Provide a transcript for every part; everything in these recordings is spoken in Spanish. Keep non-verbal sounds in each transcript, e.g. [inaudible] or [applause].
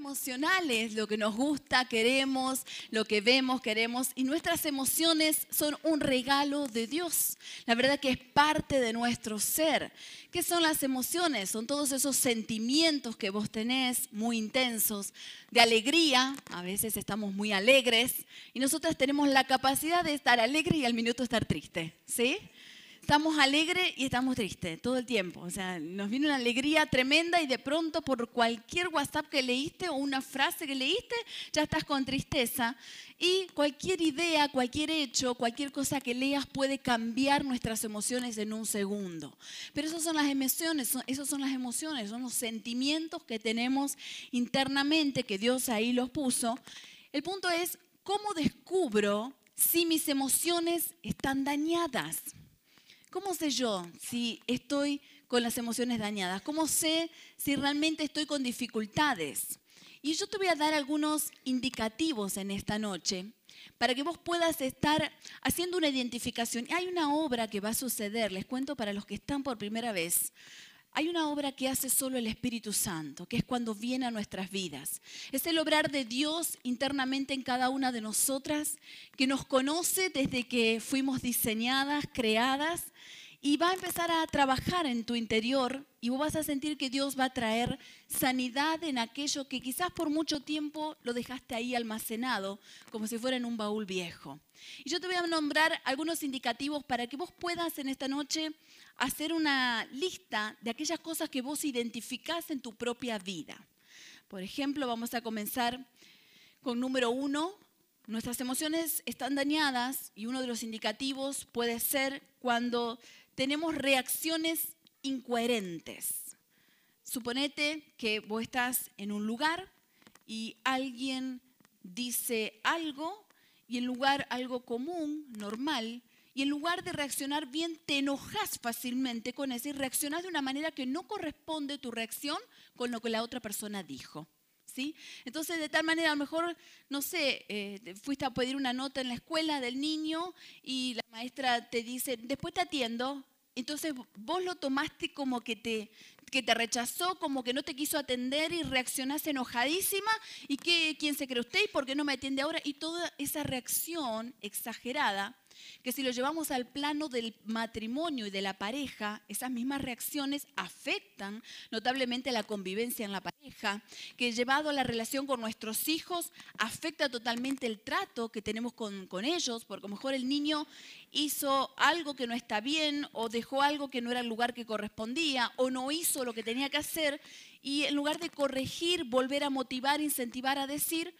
emocionales, lo que nos gusta, queremos, lo que vemos, queremos, y nuestras emociones son un regalo de Dios. La verdad que es parte de nuestro ser. ¿Qué son las emociones? Son todos esos sentimientos que vos tenés muy intensos, de alegría, a veces estamos muy alegres, y nosotras tenemos la capacidad de estar alegre y al minuto estar triste, ¿sí? Estamos alegres y estamos tristes todo el tiempo. O sea, nos viene una alegría tremenda y de pronto por cualquier WhatsApp que leíste o una frase que leíste, ya estás con tristeza. Y cualquier idea, cualquier hecho, cualquier cosa que leas puede cambiar nuestras emociones en un segundo. Pero esas son las emociones, esas son las emociones, son los sentimientos que tenemos internamente, que Dios ahí los puso. El punto es, ¿cómo descubro si mis emociones están dañadas? ¿Cómo sé yo si estoy con las emociones dañadas? ¿Cómo sé si realmente estoy con dificultades? Y yo te voy a dar algunos indicativos en esta noche para que vos puedas estar haciendo una identificación. Hay una obra que va a suceder, les cuento para los que están por primera vez. Hay una obra que hace solo el Espíritu Santo, que es cuando viene a nuestras vidas. Es el obrar de Dios internamente en cada una de nosotras, que nos conoce desde que fuimos diseñadas, creadas, y va a empezar a trabajar en tu interior y vos vas a sentir que Dios va a traer sanidad en aquello que quizás por mucho tiempo lo dejaste ahí almacenado, como si fuera en un baúl viejo. Y yo te voy a nombrar algunos indicativos para que vos puedas en esta noche hacer una lista de aquellas cosas que vos identificás en tu propia vida. Por ejemplo, vamos a comenzar con número uno. Nuestras emociones están dañadas y uno de los indicativos puede ser cuando tenemos reacciones incoherentes. Suponete que vos estás en un lugar y alguien dice algo y en lugar algo común, normal, y en lugar de reaccionar bien, te enojas fácilmente con eso y reaccionas de una manera que no corresponde tu reacción con lo que la otra persona dijo. ¿Sí? Entonces, de tal manera, a lo mejor, no sé, eh, fuiste a pedir una nota en la escuela del niño y la maestra te dice, después te atiendo, entonces vos lo tomaste como que te, que te rechazó, como que no te quiso atender y reaccionaste enojadísima. ¿Y qué, quién se cree usted? ¿Y por qué no me atiende ahora? Y toda esa reacción exagerada que si lo llevamos al plano del matrimonio y de la pareja, esas mismas reacciones afectan notablemente la convivencia en la pareja, que llevado a la relación con nuestros hijos, afecta totalmente el trato que tenemos con, con ellos, porque a lo mejor el niño hizo algo que no está bien o dejó algo que no era el lugar que correspondía o no hizo lo que tenía que hacer y en lugar de corregir, volver a motivar, incentivar a decir,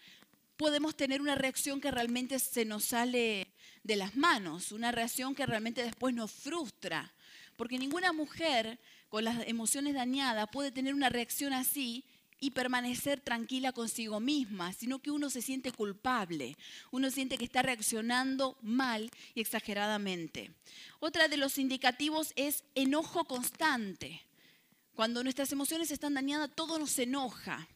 podemos tener una reacción que realmente se nos sale de las manos, una reacción que realmente después nos frustra. Porque ninguna mujer con las emociones dañadas puede tener una reacción así y permanecer tranquila consigo misma, sino que uno se siente culpable, uno siente que está reaccionando mal y exageradamente. Otra de los indicativos es enojo constante. Cuando nuestras emociones están dañadas, todo nos enoja.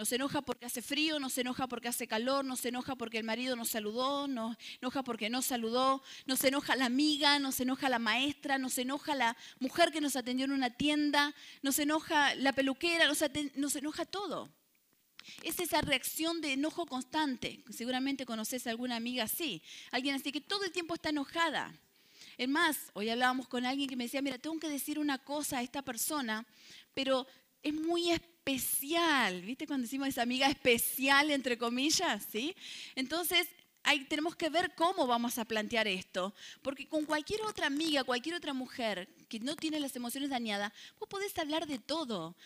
Nos enoja porque hace frío, nos enoja porque hace calor, nos enoja porque el marido nos saludó, nos enoja porque no saludó, nos enoja la amiga, nos enoja la maestra, nos enoja la mujer que nos atendió en una tienda, nos enoja la peluquera, nos, enoja todo. Es esa reacción de enojo constante. Seguramente conoces a alguna amiga así. Alguien así que todo el tiempo está enojada. Es más, hoy hablábamos con alguien que me decía, mira, tengo que decir una cosa a esta persona, pero es muy especial, ¿viste? Cuando decimos esa amiga especial, entre comillas, ¿sí? Entonces, hay, tenemos que ver cómo vamos a plantear esto, porque con cualquier otra amiga, cualquier otra mujer que no tiene las emociones dañadas, vos podés hablar de todo.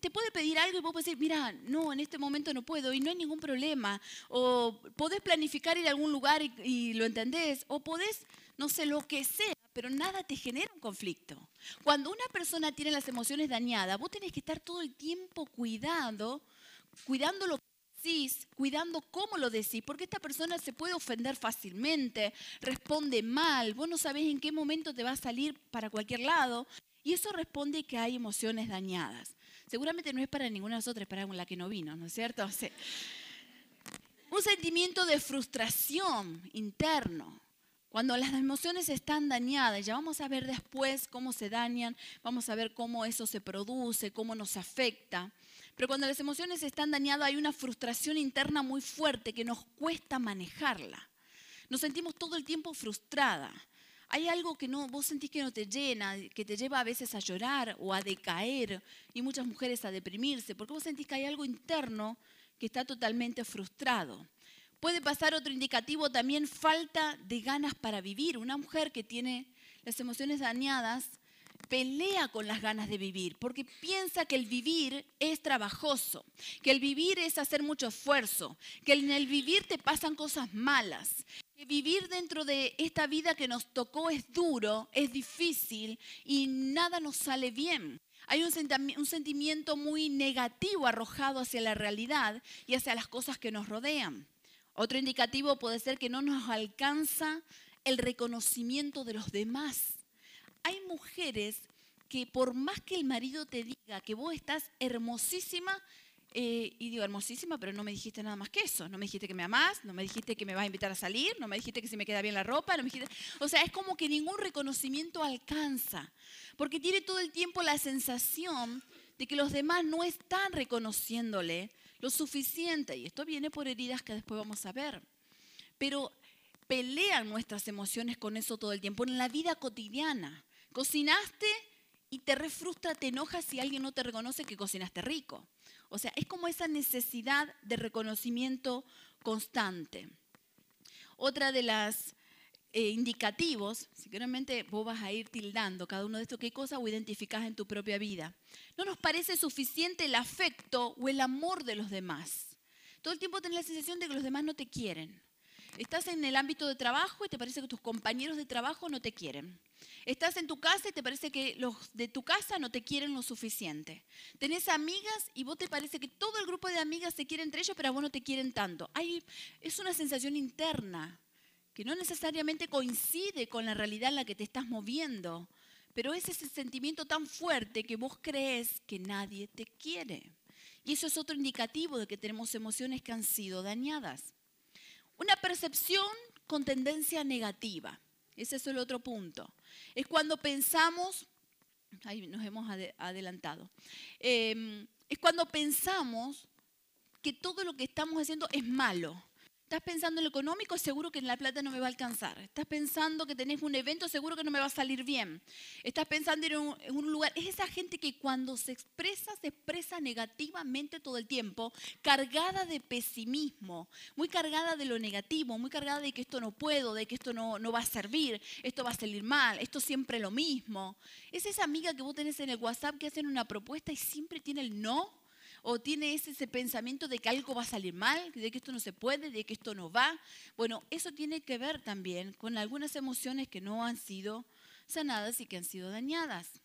te puede pedir algo y vos podés decir, mira, no, en este momento no puedo y no hay ningún problema. O podés planificar ir a algún lugar y, y lo entendés. O podés, no sé, lo que sea pero nada te genera un conflicto. Cuando una persona tiene las emociones dañadas, vos tenés que estar todo el tiempo cuidando, cuidando lo que decís, cuidando cómo lo decís, porque esta persona se puede ofender fácilmente, responde mal, vos no sabés en qué momento te va a salir para cualquier lado, y eso responde que hay emociones dañadas. Seguramente no es para ninguna de nosotras, es para la que no vino, ¿no es cierto? [laughs] un sentimiento de frustración interno. Cuando las emociones están dañadas, ya vamos a ver después cómo se dañan, vamos a ver cómo eso se produce, cómo nos afecta. Pero cuando las emociones están dañadas hay una frustración interna muy fuerte que nos cuesta manejarla. Nos sentimos todo el tiempo frustrada. Hay algo que no, vos sentís que no te llena, que te lleva a veces a llorar o a decaer y muchas mujeres a deprimirse, porque vos sentís que hay algo interno que está totalmente frustrado. Puede pasar otro indicativo también, falta de ganas para vivir. Una mujer que tiene las emociones dañadas pelea con las ganas de vivir, porque piensa que el vivir es trabajoso, que el vivir es hacer mucho esfuerzo, que en el vivir te pasan cosas malas, que vivir dentro de esta vida que nos tocó es duro, es difícil y nada nos sale bien. Hay un, sentimiento muy negativo arrojado hacia la realidad y hacia las cosas que nos rodean. Otro indicativo puede ser que no nos alcanza el reconocimiento de los demás hay mujeres que por más que el marido te diga que vos estás hermosísima, eh, y digo hermosísima, pero no me dijiste nada más que eso. No me dijiste que me amás, no me dijiste que me vas a invitar a salir, no me dijiste que si me queda bien la ropa, no me dijiste... O sea, es como que ningún reconocimiento alcanza, porque tiene todo el tiempo la sensación de que los demás no están reconociéndole lo suficiente. Y esto viene por heridas que después vamos a ver. Pero pelean nuestras emociones con eso todo el tiempo en la vida cotidiana. Cocinaste y te refrustra, te enojas si alguien no te reconoce que cocinaste rico. O sea, es como esa necesidad de reconocimiento constante. Otra de las eh, indicativos, seguramente vos vas a ir tildando cada uno de estos, qué cosa o identificás en tu propia vida. No nos parece suficiente el afecto o el amor de los demás. Todo el tiempo tenés la sensación de que los demás no te quieren. Estás en el ámbito de trabajo y te parece que tus compañeros de trabajo no te quieren. Estás en tu casa y te parece que los de tu casa no te quieren lo suficiente. Tenés amigas y vos te parece que todo el grupo de amigas se quiere entre ellos, pero vos no te quieren tanto. Hay, es una sensación interna que no necesariamente coincide con la realidad en la que te estás moviendo, pero es ese sentimiento tan fuerte que vos crees que nadie te quiere. Y eso es otro indicativo de que tenemos emociones que han sido dañadas. Una percepción con tendencia negativa. Ese es el otro punto. Es cuando pensamos, ahí nos hemos adelantado, em, es cuando pensamos que todo lo que estamos haciendo es malo Estás pensando en lo económico, seguro que en la plata no me va a alcanzar. Estás pensando que tenés un evento, seguro que no me va a salir bien. Estás pensando en un, en un, lugar. Es esa gente que cuando se expresa, se expresa negativamente todo el tiempo, cargada de pesimismo, muy cargada de lo negativo, muy cargada de que esto no puedo, de que esto no, no va a servir, esto va a salir mal, esto siempre lo mismo. Es esa amiga que vos tenés en el WhatsApp que hacen una propuesta y siempre tiene el no o tiene ese, pensamiento de que algo va a salir mal, de que esto no se puede, de que esto no va. Bueno, eso tiene que ver también con algunas emociones que no han sido sanadas y que han sido dañadas.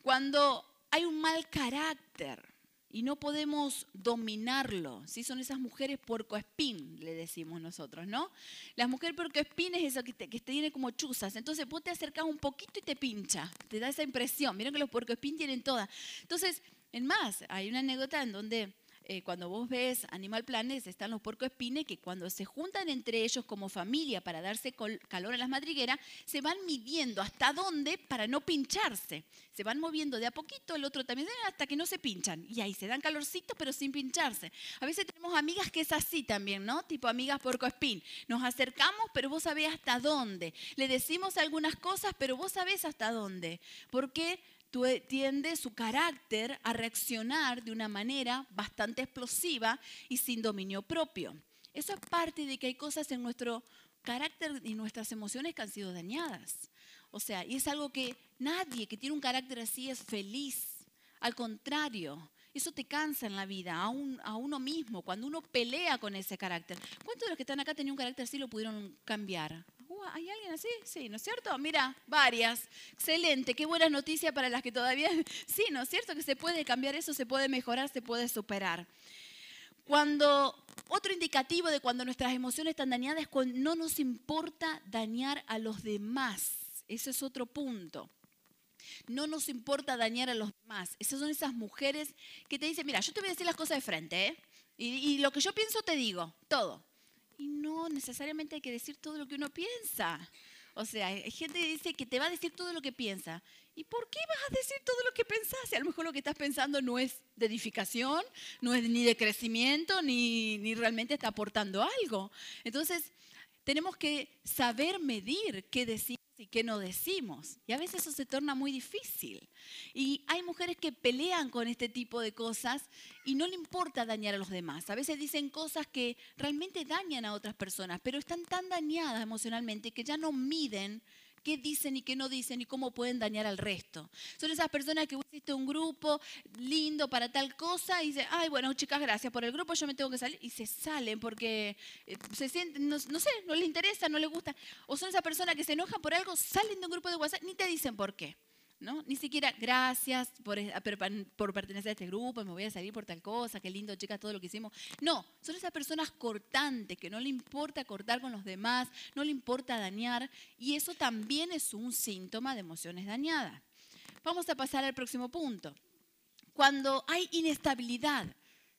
Cuando hay un mal carácter y no podemos dominarlo, ¿sí? son esas mujeres puercoespín, le decimos nosotros, ¿no? Las mujeres puercoespín es eso que te, que tiene como chuzas, entonces vos te acercas un poquito y te pincha, te da esa impresión, miren que los puercoespín tienen todas. Entonces, en más, hay una anécdota en donde eh, cuando vos ves Animal Planes, están los puercoespines que cuando se juntan entre ellos como familia para darse calor a las madrigueras, se van midiendo hasta dónde para no pincharse. Se van moviendo de a poquito, el otro también, hasta que no se pinchan. Y ahí se dan calorcito, pero sin pincharse. A veces tenemos amigas que es así también, ¿no? Tipo amigas puercoespín. Nos acercamos, pero vos sabés hasta dónde. Le decimos algunas cosas, pero vos sabés hasta dónde. ¿Por qué? Tiende su carácter a reaccionar de una manera bastante explosiva y sin dominio propio. Eso es parte de que hay cosas en nuestro carácter y nuestras emociones que han sido dañadas. O sea, y es algo que nadie que tiene un carácter así es feliz. Al contrario, eso te cansa en la vida, a, a, uno mismo, cuando uno pelea con ese carácter. ¿Cuántos de los que están acá tenían un carácter así lo pudieron cambiar? ¿Hay alguien así? Sí, ¿no es cierto? Mira, varias. Excelente, qué buena noticia para las que todavía... [laughs] Sí, ¿no es cierto? Que se puede cambiar eso, se puede mejorar, se puede superar. Cuando otro indicativo de cuando nuestras emociones están dañadas es cuando no nos importa dañar a los demás. Ese es otro punto. No nos importa dañar a los demás. Esas son esas mujeres que te dicen, mira, yo te voy a decir las cosas de frente, ¿eh? y, y lo que yo pienso te digo, todo. Y no necesariamente hay que decir todo lo que uno piensa. O sea, hay gente que dice que te va a decir todo lo que piensa. ¿Y por qué vas a decir todo lo que pensás? A lo mejor lo que estás pensando no es de edificación, no es ni de crecimiento, ni, ni realmente está aportando algo. Entonces, tenemos que saber medir qué decimos y qué no decimos. Y a veces eso se torna muy difícil. Y hay mujeres que pelean con este tipo de cosas y no le importa dañar a los demás. A veces dicen cosas que realmente dañan a otras personas, pero están tan dañadas emocionalmente que ya no miden qué dicen y qué no dicen y cómo pueden dañar al resto. Son esas personas que hiciste un grupo lindo para tal cosa y dicen, ay, bueno, chicas, gracias por el grupo, yo me tengo que salir. Y se salen porque eh, se sienten, no, sé, no les interesa, no les gusta. O son esas personas que se enojan por algo, salen de un grupo de WhatsApp, ni te dicen por qué. ¿No? Ni siquiera gracias por, por, pertenecer a este grupo, me voy a salir por tal cosa, qué lindo, chicas, todo lo que hicimos. No, son esas personas cortantes que no le importa cortar con los demás, no le importa dañar, y eso también es un síntoma de emociones dañadas. Vamos a pasar al próximo punto. Cuando hay inestabilidad,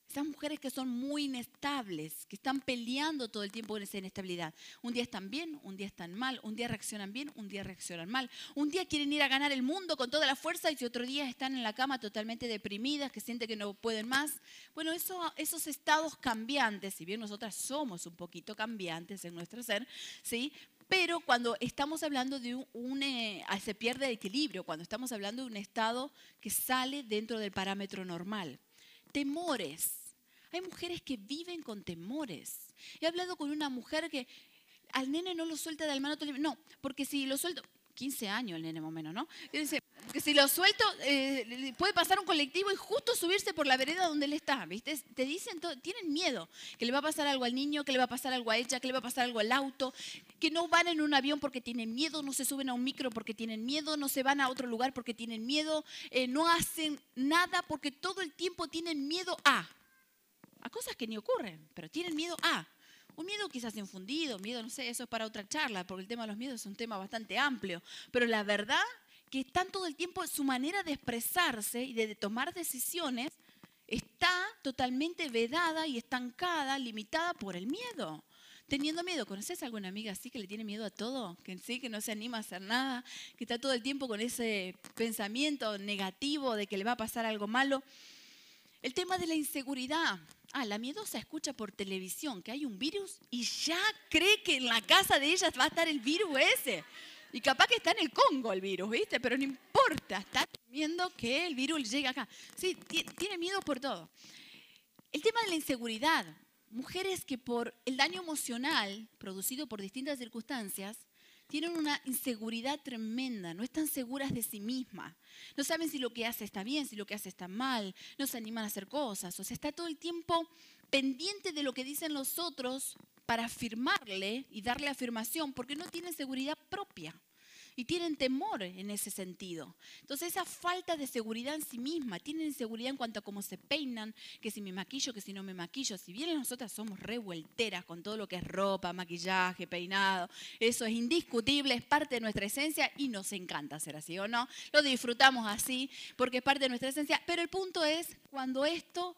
esas mujeres que son muy inestables, que están peleando todo el tiempo con esa inestabilidad. Un día están bien, un día están mal, un día reaccionan bien, un día reaccionan mal. Un día quieren ir a ganar el mundo con toda la fuerza y otro día están en la cama totalmente deprimidas, que sienten que no pueden más. Bueno, eso, esos estados cambiantes, si bien nosotras somos un poquito cambiantes en nuestro ser, ¿sí? Pero cuando estamos hablando de un, eh, se pierde el equilibrio, cuando estamos hablando de un estado que sale dentro del parámetro normal temores. Hay mujeres que viven con temores. He hablado con una mujer que al nene no lo suelta del mano. No, porque si lo suelto, 15 años el nene más o menos, ¿no? que si lo suelto, eh, puede pasar un colectivo y justo subirse por la vereda donde él está, ¿viste? Te dicen, tienen miedo, que le va a pasar algo al niño, que le va a pasar algo a ella, que le va a pasar algo al auto, que no van en un avión porque tienen miedo, no se suben a un micro porque tienen miedo, no se van a otro lugar porque tienen miedo, eh, no hacen nada porque todo el tiempo tienen miedo a, a cosas que ni ocurren, pero tienen miedo a. Un miedo quizás infundido, miedo, no sé, eso es para otra charla, porque el tema de los miedos es un tema bastante amplio. Pero la verdad que están todo el tiempo, su manera de expresarse y de tomar decisiones está totalmente vedada y estancada, limitada por el miedo. Teniendo miedo, ¿conoces a alguna amiga así que le tiene miedo a todo? Que sí, que no se anima a hacer nada, que está todo el tiempo con ese pensamiento negativo de que le va a pasar algo malo. El tema de la inseguridad. Ah, la miedosa escucha por televisión que hay un virus y ya cree que en la casa de ella va a estar el virus ese. Y capaz que está en el Congo el virus, ¿viste? Pero no importa, está temiendo que el virus llegue acá. Sí, tiene miedo por todo. El tema de la inseguridad. Mujeres que por el daño emocional producido por distintas circunstancias tienen una inseguridad tremenda, no están seguras de sí mismas, no saben si lo que hace está bien, si lo que hace está mal, no se animan a hacer cosas, o sea, está todo el tiempo pendiente de lo que dicen los otros para afirmarle y darle afirmación, porque no tienen seguridad propia y tienen temor en ese sentido. Entonces esa falta de seguridad en sí misma, tienen inseguridad en cuanto a cómo se peinan, que si me maquillo, que si no me maquillo. Si bien nosotras somos revuelteras con todo lo que es ropa, maquillaje, peinado, eso es indiscutible, es parte de nuestra esencia y nos encanta ser así o no. Lo disfrutamos así porque es parte de nuestra esencia, pero el punto es cuando esto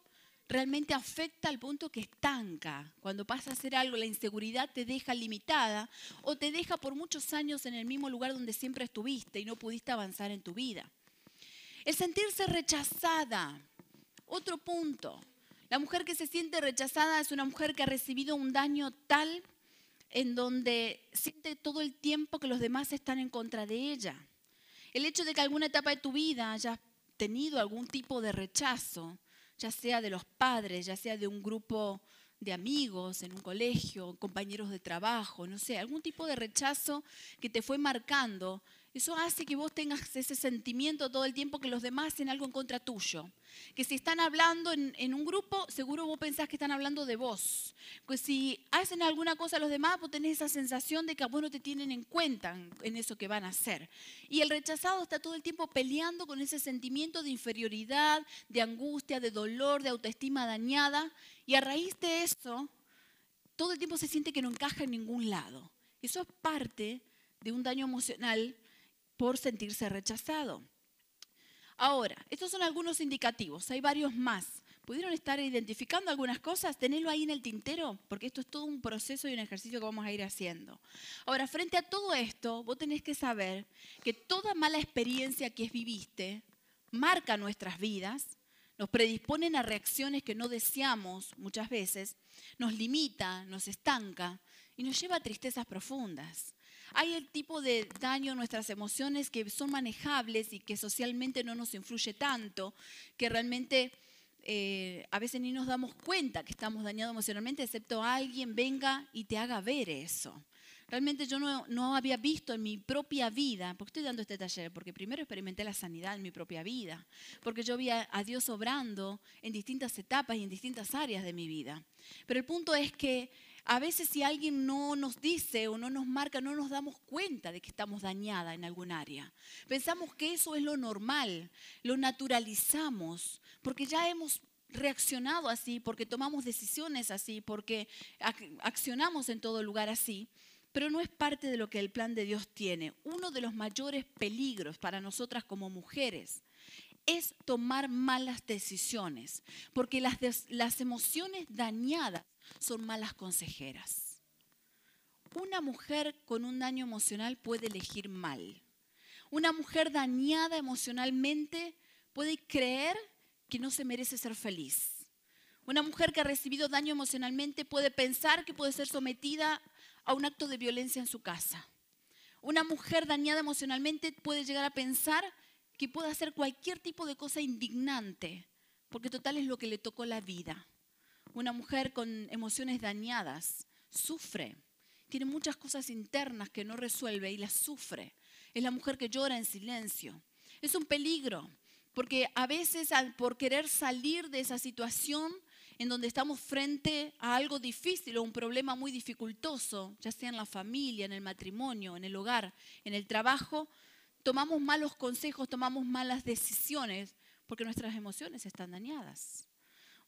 realmente afecta al punto que estanca. Cuando pasa a hacer algo, la inseguridad te deja limitada o te deja por muchos años en el mismo lugar donde siempre estuviste y no pudiste avanzar en tu vida. El sentirse rechazada. Otro punto. La mujer que se siente rechazada es una mujer que ha recibido un daño tal en donde siente todo el tiempo que los demás están en contra de ella. El hecho de que alguna etapa de tu vida hayas tenido algún tipo de rechazo ya sea de los padres, ya sea de un grupo de amigos en un colegio, compañeros de trabajo, no sé, algún tipo de rechazo que te fue marcando eso hace que vos tengas ese sentimiento todo el tiempo que los demás hacen algo en contra tuyo. Que si están hablando en, un grupo, seguro vos pensás que están hablando de vos. Que si hacen alguna cosa a los demás, vos tenés esa sensación de que a vos no te tienen en cuenta en eso que van a hacer. Y el rechazado está todo el tiempo peleando con ese sentimiento de inferioridad, de angustia, de dolor, de autoestima dañada. Y a raíz de eso, todo el tiempo se siente que no encaja en ningún lado. Eso es parte de un daño emocional por sentirse rechazado. Ahora, estos son algunos indicativos, hay varios más. ¿Pudieron estar identificando algunas cosas? Tenedlo ahí en el tintero, porque esto es todo un proceso y un ejercicio que vamos a ir haciendo. Ahora, frente a todo esto, vos tenés que saber que toda mala experiencia que viviste marca nuestras vidas, nos predisponen a reacciones que no deseamos muchas veces, nos limita, nos estanca y nos lleva a tristezas profundas. Hay el tipo de daño en nuestras emociones que son manejables y que socialmente no nos influye tanto, que realmente eh, a veces ni nos damos cuenta que estamos dañados emocionalmente, excepto alguien venga y te haga ver eso. Realmente yo no, no, había visto en mi propia vida, porque estoy dando este taller, porque primero experimenté la sanidad en mi propia vida, porque yo vi a, a Dios obrando en distintas etapas y en distintas áreas de mi vida. Pero el punto es que a veces si alguien no nos dice o no nos marca, no nos damos cuenta de que estamos dañada en algún área. Pensamos que eso es lo normal, lo naturalizamos, porque ya hemos reaccionado así, porque tomamos decisiones así, porque accionamos en todo lugar así. Pero no es parte de lo que el plan de Dios tiene. Uno de los mayores peligros para nosotras como mujeres es tomar malas decisiones, porque las, las emociones dañadas son malas consejeras. Una mujer con un daño emocional puede elegir mal. Una mujer dañada emocionalmente puede creer que no se merece ser feliz. Una mujer que ha recibido daño emocionalmente puede pensar que puede ser sometida a un acto de violencia en su casa. Una mujer dañada emocionalmente puede llegar a pensar que puede hacer cualquier tipo de cosa indignante, porque total es lo que le tocó la vida. Una mujer con emociones dañadas sufre, tiene muchas cosas internas que no resuelve y las sufre. Es la mujer que llora en silencio. Es un peligro, porque a veces por querer salir de esa situación en donde estamos frente a algo difícil o un problema muy dificultoso, ya sea en la familia, en el matrimonio, en el hogar, en el trabajo, tomamos malos consejos, tomamos malas decisiones porque nuestras emociones están dañadas.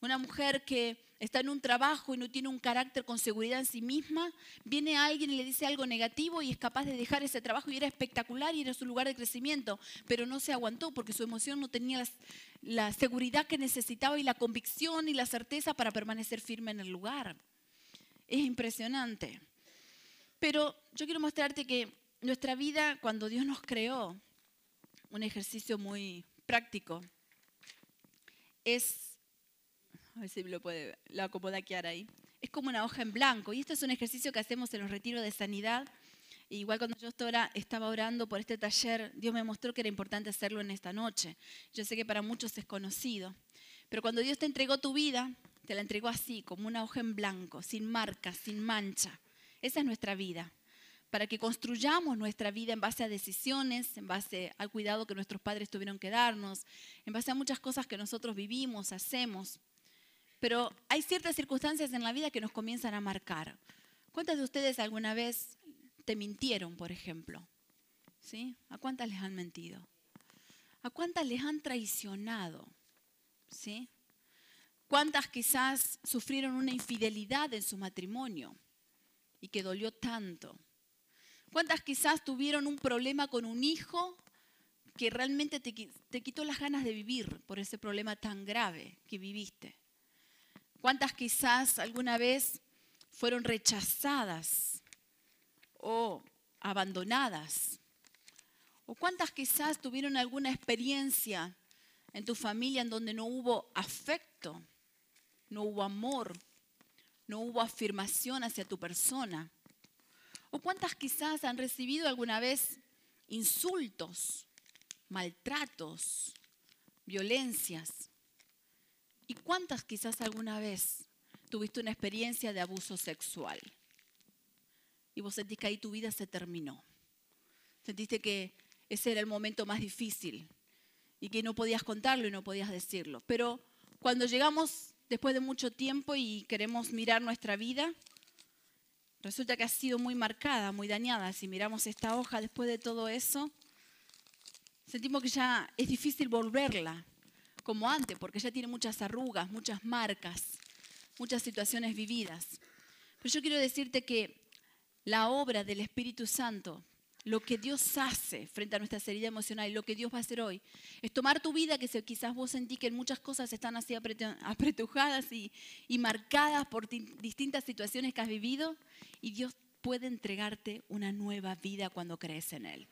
Una mujer que está en un trabajo y no tiene un carácter con seguridad en sí misma, viene alguien y le dice algo negativo y es capaz de dejar ese trabajo y era espectacular y era su lugar de crecimiento, pero no se aguantó porque su emoción no tenía la, seguridad que necesitaba y la convicción y la certeza para permanecer firme en el lugar. Es impresionante. Pero yo quiero mostrarte que nuestra vida, cuando Dios nos creó, un ejercicio muy práctico, es a ver si lo puede, lo acomoda ahí. Es como una hoja en blanco. Y esto es un ejercicio que hacemos en los retiros de sanidad. igual cuando yo estaba orando por este taller, Dios me mostró que era importante hacerlo en esta noche. Yo sé que para muchos es conocido. Pero cuando Dios te entregó tu vida, te la entregó así, como una hoja en blanco, sin marca, sin mancha. Esa es nuestra vida. Para que construyamos nuestra vida en base a decisiones, en base al cuidado que nuestros padres tuvieron que darnos, en base a muchas cosas que nosotros vivimos, hacemos. Pero hay ciertas circunstancias en la vida que nos comienzan a marcar. ¿Cuántas de ustedes alguna vez te mintieron, por ejemplo? ¿Sí? ¿A cuántas les han mentido? ¿A cuántas les han traicionado? ¿Sí? ¿Cuántas quizás sufrieron una infidelidad en su matrimonio y que dolió tanto? ¿Cuántas quizás tuvieron un problema con un hijo que realmente te, te quitó las ganas de vivir por ese problema tan grave que viviste? ¿Cuántas quizás alguna vez fueron rechazadas o abandonadas? ¿O cuántas quizás tuvieron alguna experiencia en tu familia en donde no hubo afecto, no hubo amor, no hubo afirmación hacia tu persona? ¿O cuántas quizás han recibido alguna vez insultos, maltratos, violencias? ¿Y cuántas quizás alguna vez tuviste una experiencia de abuso sexual? Y vos sentís que ahí tu vida se terminó. Sentiste que ese era el momento más difícil y que no podías contarlo y no podías decirlo. Pero cuando llegamos después de mucho tiempo y queremos mirar nuestra vida, resulta que ha sido muy marcada, muy dañada. Si miramos esta hoja después de todo eso, sentimos que ya es difícil volverla como antes, porque ya tiene muchas arrugas, muchas marcas, muchas situaciones vividas. Pero yo quiero decirte que la obra del Espíritu Santo lo que Dios hace frente a nuestra heridas emocionales, lo que Dios va a hacer hoy, es tomar tu vida, que quizás vos sentís que muchas cosas están así [laughs] apretujadas y, y marcadas por distintas situaciones que has vivido, y Dios puede entregarte una nueva vida cuando crees en Él.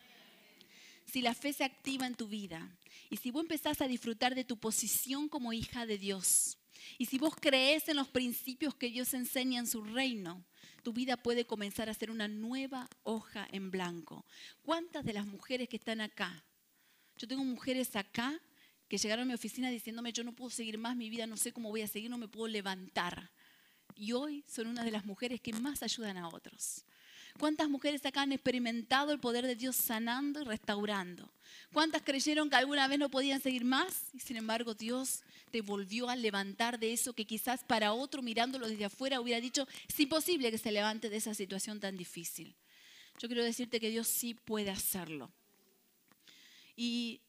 Si la fe se activa en tu vida y si vos empezás a disfrutar de tu posición como hija de Dios y si vos crees en los principios que Dios enseña en su reino, tu vida puede comenzar a ser una nueva hoja en blanco. ¿Cuántas de las mujeres que están acá? Yo tengo mujeres acá que llegaron a mi oficina diciéndome, yo no puedo seguir más mi vida, no sé cómo voy a seguir, no me puedo levantar. Y hoy son una de las mujeres que más ayudan a otros. ¿Cuántas mujeres acá han experimentado el poder de Dios sanando y restaurando? ¿Cuántas creyeron que alguna vez no podían seguir más? Y sin embargo Dios te volvió a levantar de eso que quizás para otro mirándolo desde afuera hubiera dicho, es imposible que se levante de esa situación tan difícil. Yo quiero decirte que Dios sí puede hacerlo. Y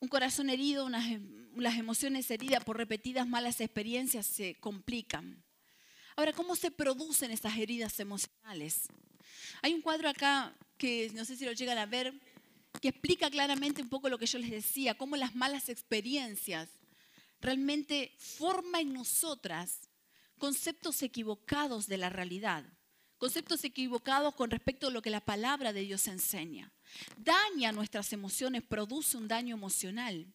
un corazón herido, las emociones heridas por repetidas malas experiencias se complican. Ahora, ¿cómo se producen esas heridas emocionales? Hay un cuadro acá que no sé si lo llegan a ver, que explica claramente un poco lo que yo les decía, cómo las malas experiencias realmente forman en nosotras conceptos equivocados de la realidad, conceptos equivocados con respecto a lo que la palabra de Dios enseña. Daña nuestras emociones, produce un daño emocional.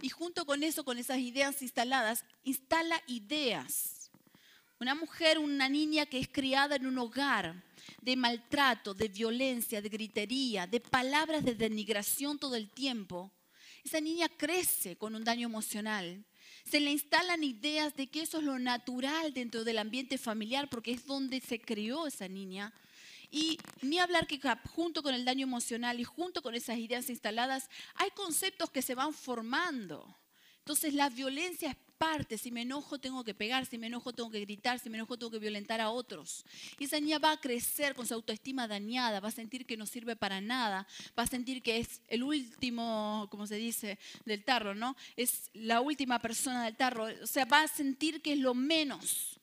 Y junto con eso, con esas ideas instaladas, instala ideas una mujer, una niña que es criada en un hogar de maltrato, de violencia, de gritería, de palabras de denigración todo el tiempo, esa niña crece con un daño emocional. Se le instalan ideas de que eso es lo natural dentro del ambiente familiar porque es donde se crió esa niña. Y ni hablar que junto con el daño emocional y junto con esas ideas instaladas, hay conceptos que se van formando. Entonces la violencia es parte. Si me enojo tengo que pegar, si me enojo tengo que gritar, si me enojo tengo que violentar a otros. Y esa niña va a crecer con su autoestima dañada, va a sentir que no sirve para nada, va a sentir que es el último, como se dice, del tarro, ¿no? Es la última persona del tarro. O sea, va a sentir que es lo menos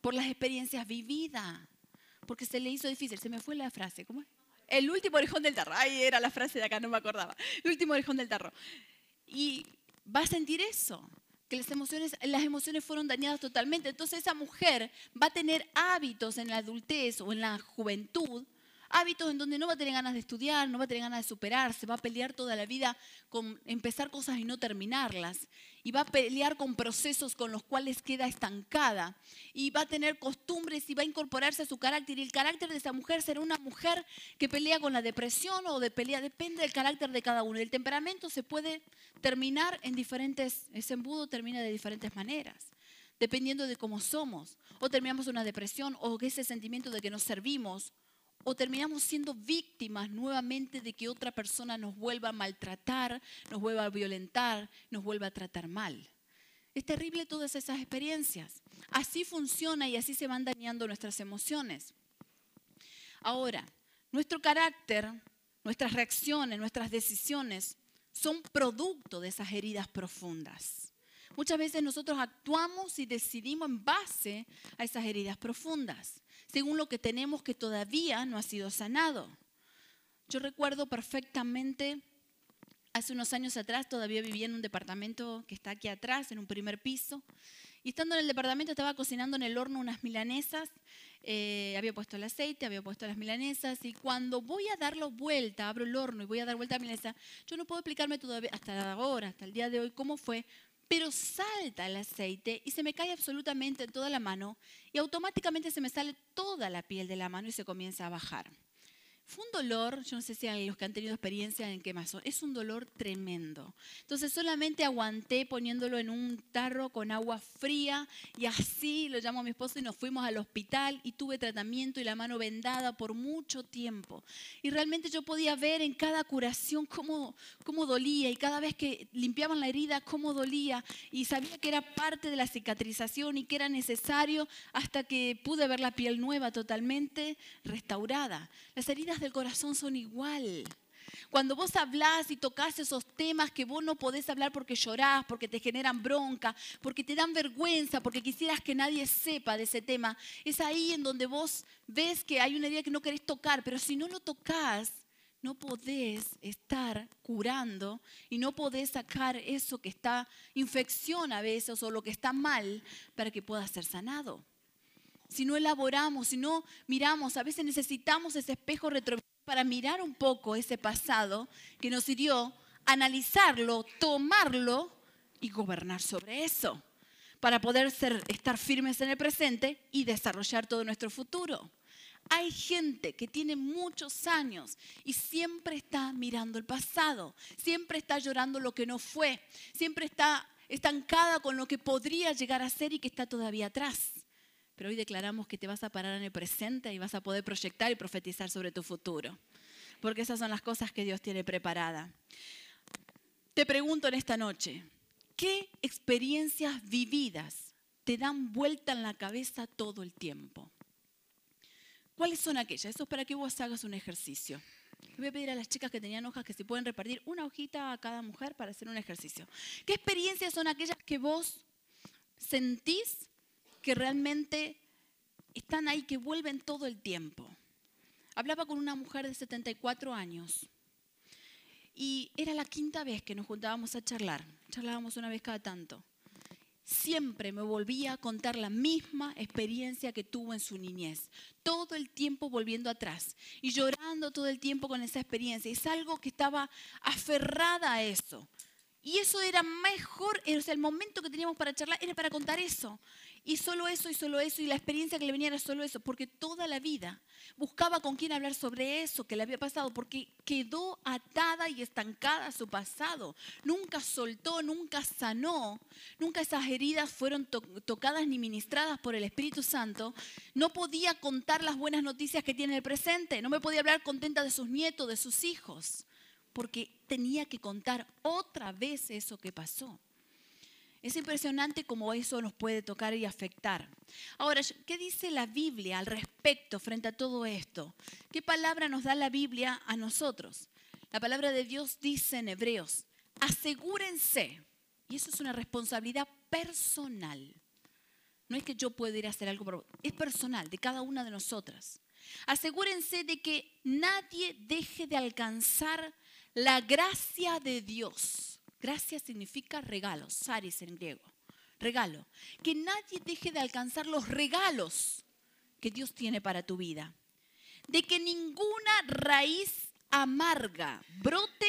por las experiencias vividas, porque se le hizo difícil. Se me fue la frase, ¿cómo es? El último orejón del tarro. Ahí era la frase de acá, no me acordaba. El último orejón del tarro. Y va a sentir eso que las emociones, las emociones fueron dañadas totalmente. Entonces esa mujer va a tener hábitos en la adultez o en la juventud hábitos en donde no va a tener ganas de estudiar, no va a tener ganas de superarse, va a pelear toda la vida con empezar cosas y no terminarlas. Y va a pelear con procesos con los cuales queda estancada. Y va a tener costumbres y va a incorporarse a su carácter. Y el carácter de esa mujer será una mujer que pelea con la depresión o de pelea, depende del carácter de cada uno. El temperamento se puede terminar en diferentes, ese embudo termina de diferentes maneras dependiendo de cómo somos. O terminamos una depresión o ese sentimiento de que nos servimos o terminamos siendo víctimas nuevamente de que otra persona nos vuelva a maltratar, nos vuelva a violentar, nos vuelva a tratar mal. Es terrible todas esas experiencias. Así funciona y así se van dañando nuestras emociones. Ahora, nuestro carácter, nuestras reacciones, nuestras decisiones son producto de esas heridas profundas. Muchas veces nosotros actuamos y decidimos en base a esas heridas profundas según lo que tenemos que todavía no ha sido sanado. Yo recuerdo perfectamente, hace unos años atrás todavía vivía en un departamento que está aquí atrás, en un primer piso, y estando en el departamento estaba cocinando en el horno unas milanesas, eh, había puesto el aceite, había puesto las milanesas, y cuando voy a darlo vuelta, abro el horno y voy a dar vuelta a la milanesa, yo no puedo explicarme todavía, hasta ahora, hasta el día de hoy, cómo fue, pero salta el aceite y se me cae absolutamente en toda la mano y automáticamente se me sale toda la piel de la mano y se comienza a bajar. Fue un dolor, yo no sé si hay los que han tenido experiencia en quemazón, es un dolor tremendo. Entonces solamente aguanté poniéndolo en un tarro con agua fría y así lo llamo a mi esposo y nos fuimos al hospital y tuve tratamiento y la mano vendada por mucho tiempo. Y realmente yo podía ver en cada curación cómo, cómo dolía y cada vez que limpiaban la herida cómo dolía y sabía que era parte de la cicatrización y que era necesario hasta que pude ver la piel nueva totalmente restaurada. Las heridas del corazón son igual. Cuando vos hablás y tocas esos temas que vos no podés hablar porque llorás, porque te generan bronca, porque te dan vergüenza, porque quisieras que nadie sepa de ese tema, es ahí en donde vos ves que hay una idea que no querés tocar, pero si no lo tocas, no podés estar curando y no podés sacar eso que está infección a veces o lo que está mal para que pueda ser sanado. Si no elaboramos, si no miramos, a veces necesitamos ese espejo retrovisor para mirar un poco ese pasado que nos hirió, analizarlo, tomarlo y gobernar sobre eso, para poder ser, estar firmes en el presente y desarrollar todo nuestro futuro. Hay gente que tiene muchos años y siempre está mirando el pasado, siempre está llorando lo que no fue, siempre está estancada con lo que podría llegar a ser y que está todavía atrás. Pero hoy declaramos que te vas a parar en el presente y vas a poder proyectar y profetizar sobre tu futuro. Porque esas son las cosas que Dios tiene preparada. Te pregunto en esta noche, ¿qué experiencias vividas te dan vuelta en la cabeza todo el tiempo? ¿Cuáles son aquellas? Eso es para que vos hagas un ejercicio. Voy a pedir a las chicas que tenían hojas que se pueden repartir una hojita a cada mujer para hacer un ejercicio. ¿Qué experiencias son aquellas que vos sentís que realmente están ahí, que vuelven todo el tiempo? Hablaba con una mujer de 74 años y era la quinta vez que nos juntábamos a charlar. Charlábamos una vez cada tanto siempre me volvía a contar la misma experiencia que tuvo en su niñez, todo el tiempo volviendo atrás y llorando todo el tiempo con esa experiencia. Es algo que estaba aferrada a eso. Y eso era mejor, o sea, el momento que teníamos para charlar era para contar eso. Y solo eso y solo eso, y la experiencia que le venía era solo eso, porque toda la vida buscaba con quién hablar sobre eso que le había pasado, porque quedó atada y estancada a su pasado. Nunca soltó, nunca sanó, nunca esas heridas fueron tocadas ni ministradas por el Espíritu Santo. No podía contar las buenas noticias que tiene el presente, no me podía hablar contenta de sus nietos, de sus hijos, porque tenía que contar otra vez eso que pasó. Es impresionante cómo eso nos puede tocar y afectar. Ahora, ¿qué dice la Biblia al respecto frente a todo esto? ¿Qué palabra nos da la Biblia a nosotros? La palabra de Dios dice en Hebreos, asegúrense, y eso es una responsabilidad personal. No es que yo pueda ir a hacer algo, es personal, de cada una de nosotras. Asegúrense de que nadie deje de alcanzar la gracia de Dios Gracia significa regalo, saris en griego, regalo. Que nadie deje de alcanzar los regalos que Dios tiene para tu vida. De que ninguna raíz amarga brote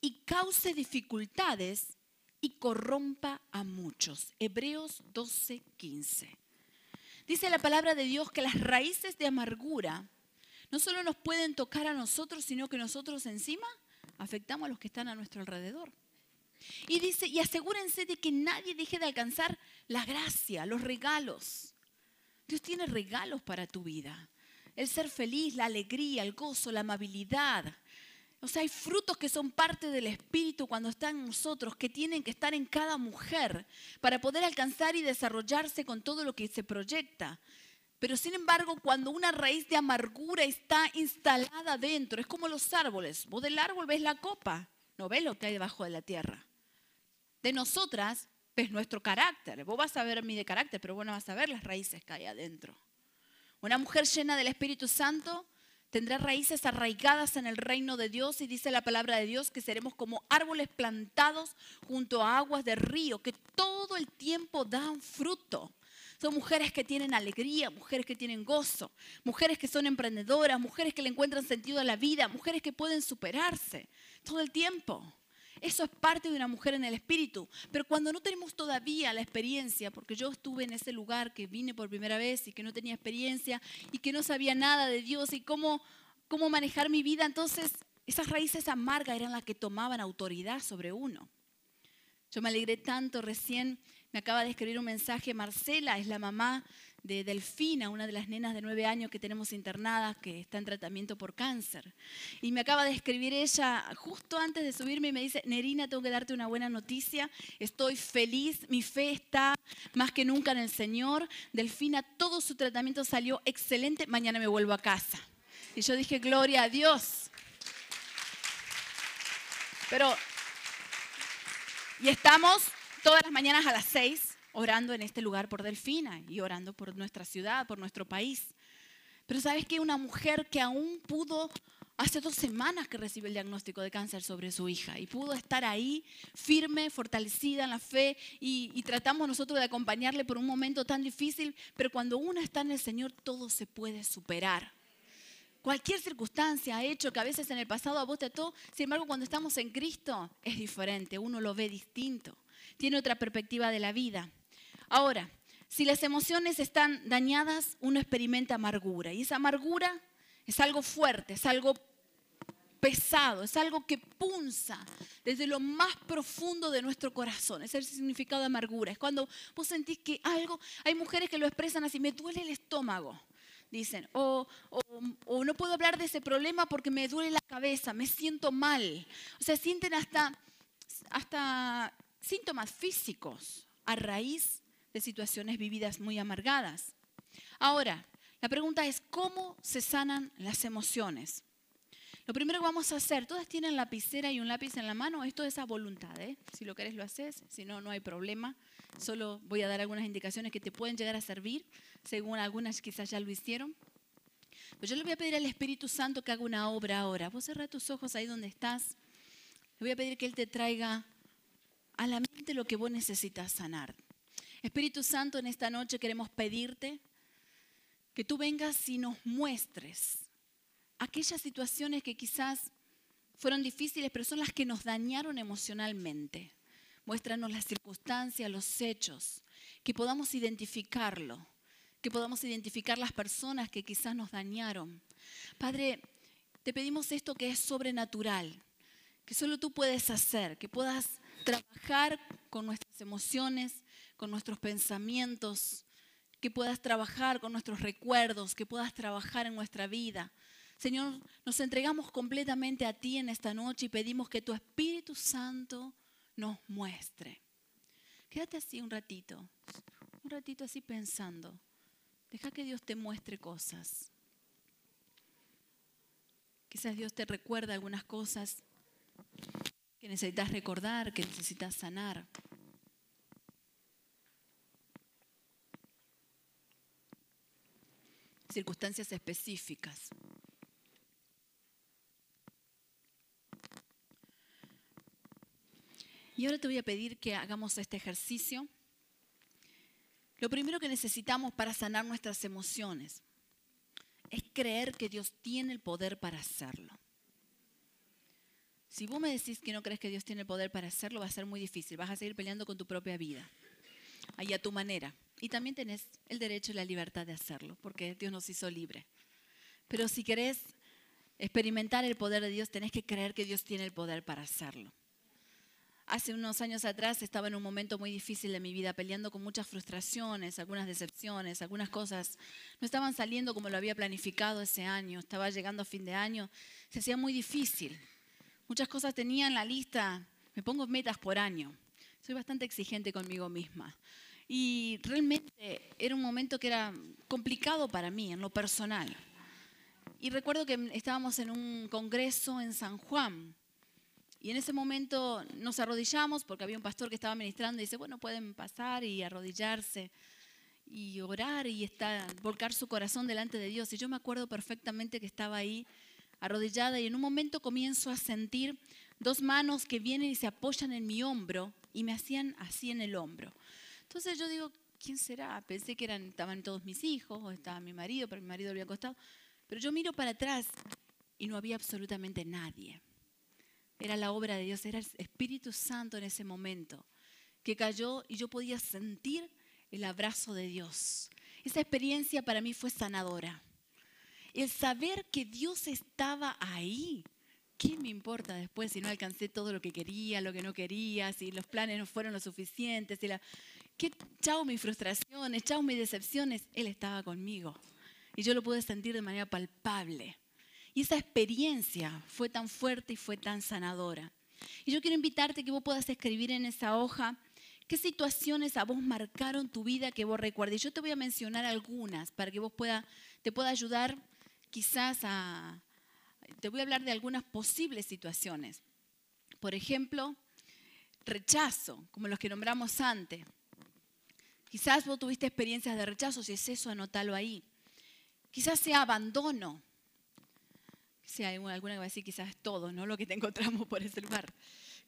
y cause dificultades y corrompa a muchos. Hebreos 12, 15. Dice la palabra de Dios que las raíces de amargura no solo nos pueden tocar a nosotros, sino que nosotros encima afectamos a los que están a nuestro alrededor. Y dice, y asegúrense de que nadie deje de alcanzar la gracia, los regalos. Dios tiene regalos para tu vida. El ser feliz, la alegría, el gozo, la amabilidad. O sea, hay frutos que son parte del Espíritu cuando están en nosotros, que tienen que estar en cada mujer para poder alcanzar y desarrollarse con todo lo que se proyecta. Pero sin embargo, cuando una raíz de amargura está instalada dentro, es como los árboles. Vos del árbol ves la copa, no ves lo que hay debajo de la tierra de nosotras es nuestro carácter. Vos vas a ver mi de carácter, pero vos no vas a ver las raíces que hay adentro. Una mujer llena del Espíritu Santo tendrá raíces arraigadas en el reino de Dios y dice la palabra de Dios que seremos como árboles plantados junto a aguas de río que todo el tiempo dan fruto. Son mujeres que tienen alegría, mujeres que tienen gozo, mujeres que son emprendedoras, mujeres que le encuentran sentido a la vida, mujeres que pueden superarse todo el tiempo. Eso es parte de una mujer en el espíritu. Pero cuando no tenemos todavía la experiencia, porque yo estuve en ese lugar que vine por primera vez y que no tenía experiencia y que no sabía nada de Dios y cómo, cómo manejar mi vida, entonces esas raíces amargas eran las que tomaban autoridad sobre uno. Yo me alegré tanto recién, me acaba de escribir un mensaje, Marcela es la mamá de Delfina, una de las nenas de nueve años que tenemos internadas, que está en tratamiento por cáncer. Y me acaba de escribir ella justo antes de subirme y me dice, Nerina, tengo que darte una buena noticia, estoy feliz, mi fe está más que nunca en el Señor. Delfina, todo su tratamiento salió excelente, mañana me vuelvo a casa. Y yo dije, gloria a Dios. Pero, y estamos todas las mañanas a las seis orando en este lugar por Delfina y orando por nuestra ciudad, por nuestro país. Pero sabes que una mujer que aún pudo, hace dos semanas que recibe el diagnóstico de cáncer sobre su hija y pudo estar ahí firme, fortalecida en la fe y, y tratamos nosotros de acompañarle por un momento tan difícil, pero cuando uno está en el Señor todo se puede superar. Cualquier circunstancia ha hecho que a veces en el pasado a vos te ató, sin embargo cuando estamos en Cristo es diferente, uno lo ve distinto, tiene otra perspectiva de la vida. Ahora, si las emociones están dañadas, uno experimenta amargura y esa amargura es algo fuerte, es algo pesado, es algo que punza desde lo más profundo de nuestro corazón. Ese es el significado de amargura. Es cuando vos sentís que algo, hay mujeres que lo expresan así, me duele el estómago dicen, o, no puedo hablar de ese problema porque me duele la cabeza, me siento mal. O sea, sienten hasta, hasta síntomas físicos a raíz de situaciones vividas muy amargadas. Ahora, la pregunta es, ¿cómo se sanan las emociones? Lo primero que vamos a hacer, todas tienen lapicera y un lápiz en la mano, esto es a voluntad, ¿eh? si lo querés lo haces, si no, no hay problema. Solo voy a dar algunas indicaciones que te pueden llegar a servir, según algunas quizás ya lo hicieron. Pero yo le voy a pedir al Espíritu Santo que haga una obra ahora. Vos cerrá tus ojos ahí donde estás. Le voy a pedir que Él te traiga a la mente lo que vos necesitas sanar. Espíritu Santo, en esta noche queremos pedirte que tú vengas y nos muestres aquellas situaciones que quizás fueron difíciles, pero son las que nos dañaron emocionalmente. Muéstranos las circunstancias, los hechos, que podamos identificarlo, que podamos identificar las personas que quizás nos dañaron. Padre, te pedimos esto que es sobrenatural, que solo tú puedes hacer, que puedas trabajar con nuestras emociones, con nuestros pensamientos, que puedas trabajar con nuestros recuerdos, que puedas trabajar en nuestra vida. Señor, nos entregamos completamente a ti en esta noche y pedimos que tu Espíritu Santo nos muestre. Quédate así un ratito, un ratito así pensando. Deja que Dios te muestre cosas. Quizás Dios te recuerda algunas cosas que necesitas recordar, que necesitas sanar. Circunstancias específicas. Y ahora te voy a pedir que hagamos este ejercicio. Lo primero que necesitamos para sanar nuestras emociones es creer que Dios tiene el poder para hacerlo. Si vos me decís que no crees que Dios tiene el poder para hacerlo, va a ser muy difícil. Vas a seguir peleando con tu propia vida, ahí a tu manera. Y también tenés el derecho y la libertad de hacerlo, porque Dios nos hizo libre. Pero si querés experimentar el poder de Dios, tenés que creer que Dios tiene el poder para hacerlo. Hace unos años atrás estaba en un momento muy difícil de mi vida, peleando con muchas frustraciones, algunas decepciones, algunas cosas no estaban saliendo como lo había planificado ese año, estaba llegando a fin de año, se hacía muy difícil. Muchas cosas tenía en la lista, me pongo metas por año, soy bastante exigente conmigo misma. Y realmente era un momento que era complicado para mí, en lo personal. Y recuerdo que estábamos en un congreso en San Juan y en ese momento nos arrodillamos porque había un pastor que estaba ministrando y dice, bueno, pueden pasar y arrodillarse y orar y estar, volcar su corazón delante de Dios. Y yo me acuerdo perfectamente que estaba ahí arrodillada y en un momento comienzo a sentir dos manos que vienen y se apoyan en mi hombro y me hacían así en el hombro. Entonces yo digo, ¿quién será? Pensé que eran, estaban todos mis hijos o estaba mi marido, pero mi marido había acostado. Pero yo miro para atrás y no había absolutamente nadie. Era la obra de Dios, era el Espíritu Santo en ese momento que cayó y yo podía sentir el abrazo de Dios. Esa experiencia para mí fue sanadora. El saber que Dios estaba ahí. ¿Qué me importa después si no alcancé todo lo que quería, lo que no quería, si los planes no fueron lo suficientes? Si la... ¿Qué? Chao mis frustraciones, chao mis decepciones. Él estaba conmigo. Y yo lo pude sentir de manera palpable. Y esa experiencia fue tan fuerte y fue tan sanadora. Y yo quiero invitarte que vos puedas escribir en esa hoja qué situaciones a vos marcaron tu vida que vos recuerdes. Yo te voy a mencionar algunas para que vos pueda, te pueda ayudar quizás a... Te voy a hablar de algunas posibles situaciones. Por ejemplo, rechazo, como los que nombramos antes. Quizás vos tuviste experiencias de rechazo, si es eso, anótalo ahí. Quizás sea abandono. Si hay alguna que va a decir quizás es todo, ¿no? Lo que te encontramos por ese lugar.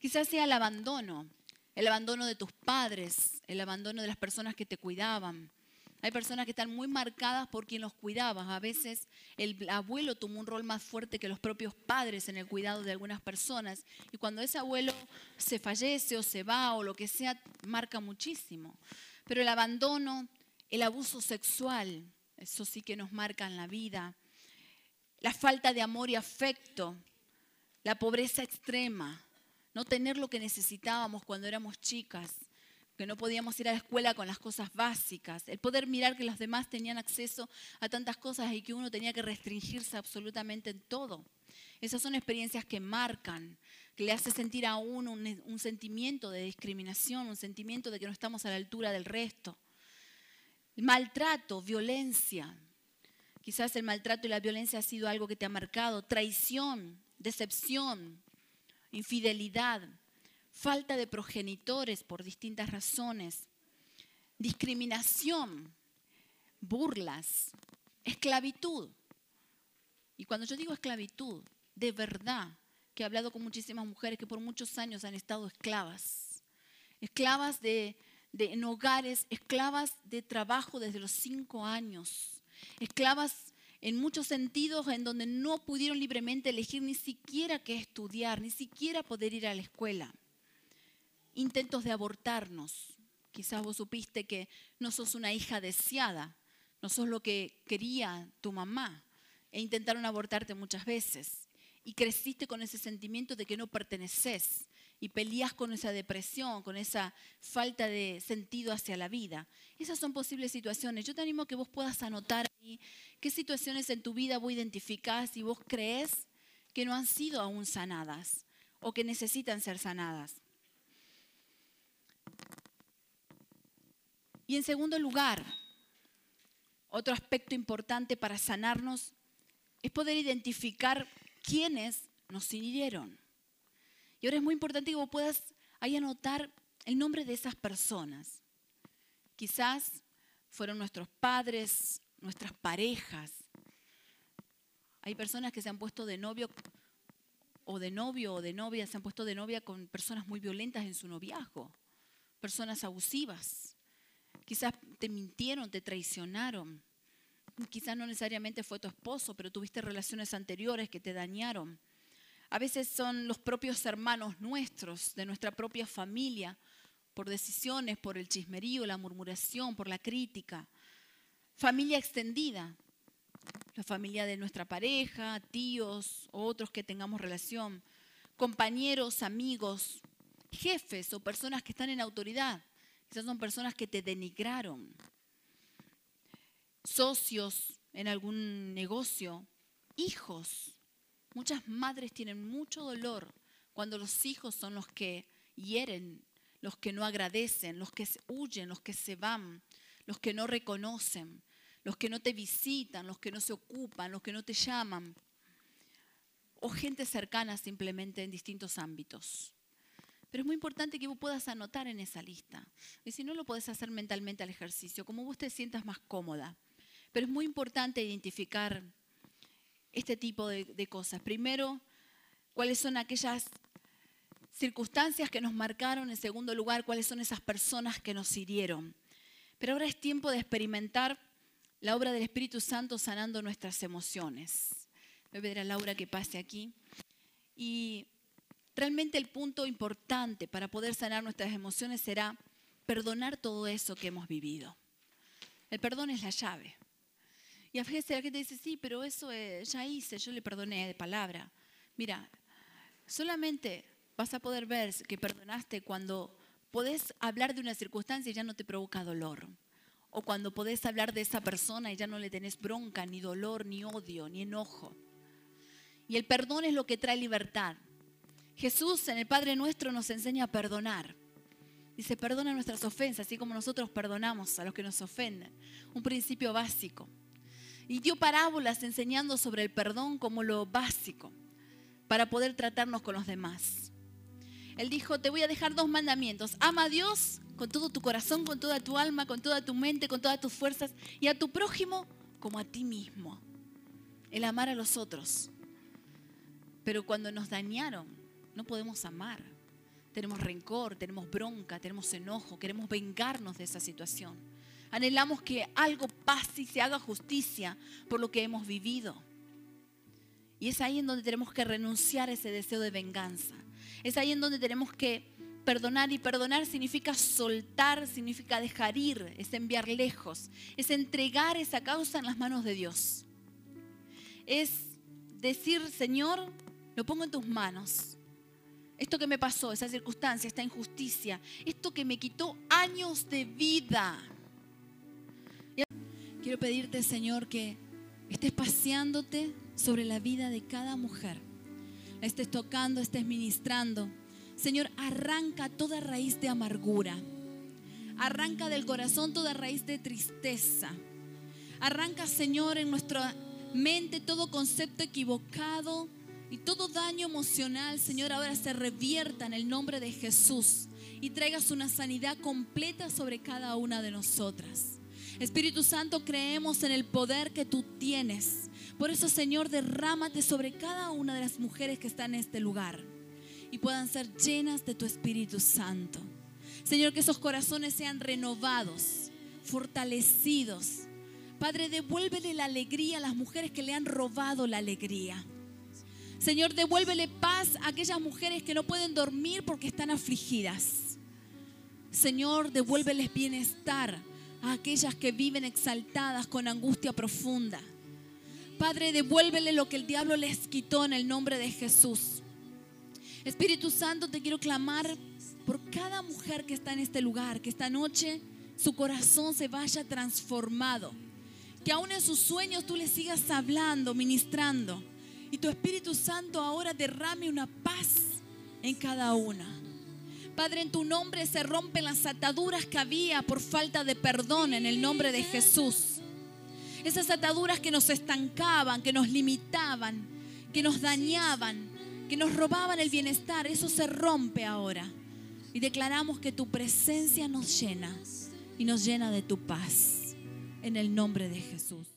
Quizás sea el abandono, el abandono de tus padres, el abandono de las personas que te cuidaban. Hay personas que están muy marcadas por quien los cuidaba. A veces el abuelo tomó un rol más fuerte que los propios padres en el cuidado de algunas personas. Y cuando ese abuelo se fallece o se va o lo que sea, marca muchísimo. Pero el abandono, el abuso sexual, eso sí que nos marca en la vida. La falta de amor y afecto, la pobreza extrema, no tener lo que necesitábamos cuando éramos chicas, que no podíamos ir a la escuela con las cosas básicas, el poder mirar que los demás tenían acceso a tantas cosas y que uno tenía que restringirse absolutamente en todo. Esas son experiencias que marcan, que le hace sentir a uno un, un sentimiento de discriminación, un sentimiento de que no estamos a la altura del resto. Maltrato, violencia. Quizás el maltrato y la violencia ha sido algo que te ha marcado. Traición, decepción, infidelidad, falta de progenitores por distintas razones, discriminación, burlas, esclavitud. Y cuando yo digo esclavitud, de verdad que he hablado con muchísimas mujeres que por muchos años han estado esclavas, esclavas de, de en hogares, esclavas de trabajo desde los cinco años, esclavas en muchos sentidos en donde no pudieron libremente elegir ni siquiera qué estudiar, ni siquiera poder ir a la escuela. Intentos de abortarnos. Quizás vos supiste que no sos una hija deseada, no sos lo que quería tu mamá, e intentaron abortarte muchas veces. Y creciste con ese sentimiento de que no perteneces, y peleas con esa depresión, con esa falta de sentido hacia la vida. Esas son posibles situaciones. Yo te animo a que vos puedas anotar ahí qué situaciones en tu vida vos identificás y vos crees que no han sido aún sanadas o que necesitan ser sanadas. Y en segundo lugar, otro aspecto importante para sanarnos es poder identificar quiénes nos hirieron. Y ahora es muy importante que vos puedas ahí anotar el nombre de esas personas. Quizás fueron nuestros padres, nuestras parejas. Hay personas que se han puesto de novio o de novio o de novia, se han puesto de novia con personas muy violentas en su noviazgo, personas abusivas. Quizás te mintieron, te traicionaron. Quizás no necesariamente fue tu esposo, pero tuviste relaciones anteriores que te dañaron. A veces son los propios hermanos nuestros, de nuestra propia familia, por decisiones, por el chismerío, la murmuración, por la crítica. Familia extendida, la familia de nuestra pareja, tíos o otros que tengamos relación, compañeros, amigos, jefes o personas que están en autoridad. Esas son personas que te denigraron. Socios en algún negocio, hijos, Muchas madres tienen mucho dolor cuando los hijos son los que hieren, los que no agradecen, los que huyen, los que se van, los que no reconocen, los que no te visitan, los que no se ocupan, los que no te llaman. O gente cercana simplemente en distintos ámbitos. Pero es muy importante que vos puedas anotar en esa lista. Y si no, lo puedes hacer mentalmente al ejercicio, como vos te sientas más cómoda. Pero es muy importante identificar este tipo de, cosas. Primero, cuáles son aquellas circunstancias que nos marcaron. En segundo lugar, cuáles son esas personas que nos hirieron. Pero ahora es tiempo de experimentar la obra del Espíritu Santo sanando nuestras emociones. Voy a pedir a Laura que pase aquí. Y realmente el punto importante para poder sanar nuestras emociones será perdonar todo eso que hemos vivido. El perdón es la llave. Y a veces la gente dice, sí, pero eso ya hice, yo le perdoné de palabra. Mira, solamente vas a poder ver que perdonaste cuando podés hablar de una circunstancia y ya no te provoca dolor. O cuando podés hablar de esa persona y ya no le tenés bronca, ni dolor, ni odio, ni enojo. Y el perdón es lo que trae libertad. Jesús en el Padre Nuestro nos enseña a perdonar. Dice, perdona nuestras ofensas, así como nosotros perdonamos a los que nos ofenden. Un principio básico y dio parábolas enseñando sobre el perdón como lo básico para poder tratarnos con los demás. Él dijo, te voy a dejar dos mandamientos. Ama a Dios con todo tu corazón, con toda tu alma, con toda tu mente, con todas tus fuerzas y a tu prójimo como a ti mismo. El amar a los otros. Pero cuando nos dañaron, no podemos amar. Tenemos rencor, tenemos bronca, tenemos enojo, queremos vengarnos de esa situación. Anhelamos que algo pase y se haga justicia por lo que hemos vivido. Y es ahí en donde tenemos que renunciar a ese deseo de venganza. Es ahí en donde tenemos que perdonar y perdonar significa soltar, significa dejar ir, es enviar lejos, es entregar esa causa en las manos de Dios. Es decir, Señor, lo pongo en tus manos. Esto que me pasó, esa circunstancia, esta injusticia, esto que me quitó años de vida. Quiero pedirte, Señor, que estés paseándote sobre la vida de cada mujer. La estés tocando, estés ministrando. Señor, arranca toda raíz de amargura. Arranca del corazón toda raíz de tristeza. Arranca, Señor, en nuestra mente todo concepto equivocado y todo daño emocional, Señor, ahora se revierta en el nombre de Jesús y traigas una sanidad completa sobre cada una de nosotras. Espíritu Santo, creemos en el poder que tú tienes. Por eso, Señor, derrámate sobre cada una de las mujeres que están en este lugar y puedan ser llenas de tu Espíritu Santo. Señor, que esos corazones sean renovados, fortalecidos. Padre, devuélvele la alegría a las mujeres que le han robado la alegría. Señor, devuélvele paz a aquellas mujeres que no pueden dormir porque están afligidas. Señor, devuélveles bienestar a aquellas que viven exaltadas con angustia profunda. Padre, devuélvele lo que el diablo les quitó en el nombre de Jesús. Espíritu Santo, te quiero clamar por cada mujer que está en este lugar, que esta noche su corazón se vaya transformado. Que aún en sus sueños tú le sigas hablando, ministrando y tu Espíritu Santo ahora derrame una paz en cada una. Padre, en tu nombre se rompen las ataduras que había por falta de perdón en el nombre de Jesús. Esas ataduras que nos estancaban, que nos limitaban, que nos dañaban, que nos robaban el bienestar, eso se rompe ahora. Y declaramos que tu presencia nos llena y nos llena de tu paz. En el nombre de Jesús.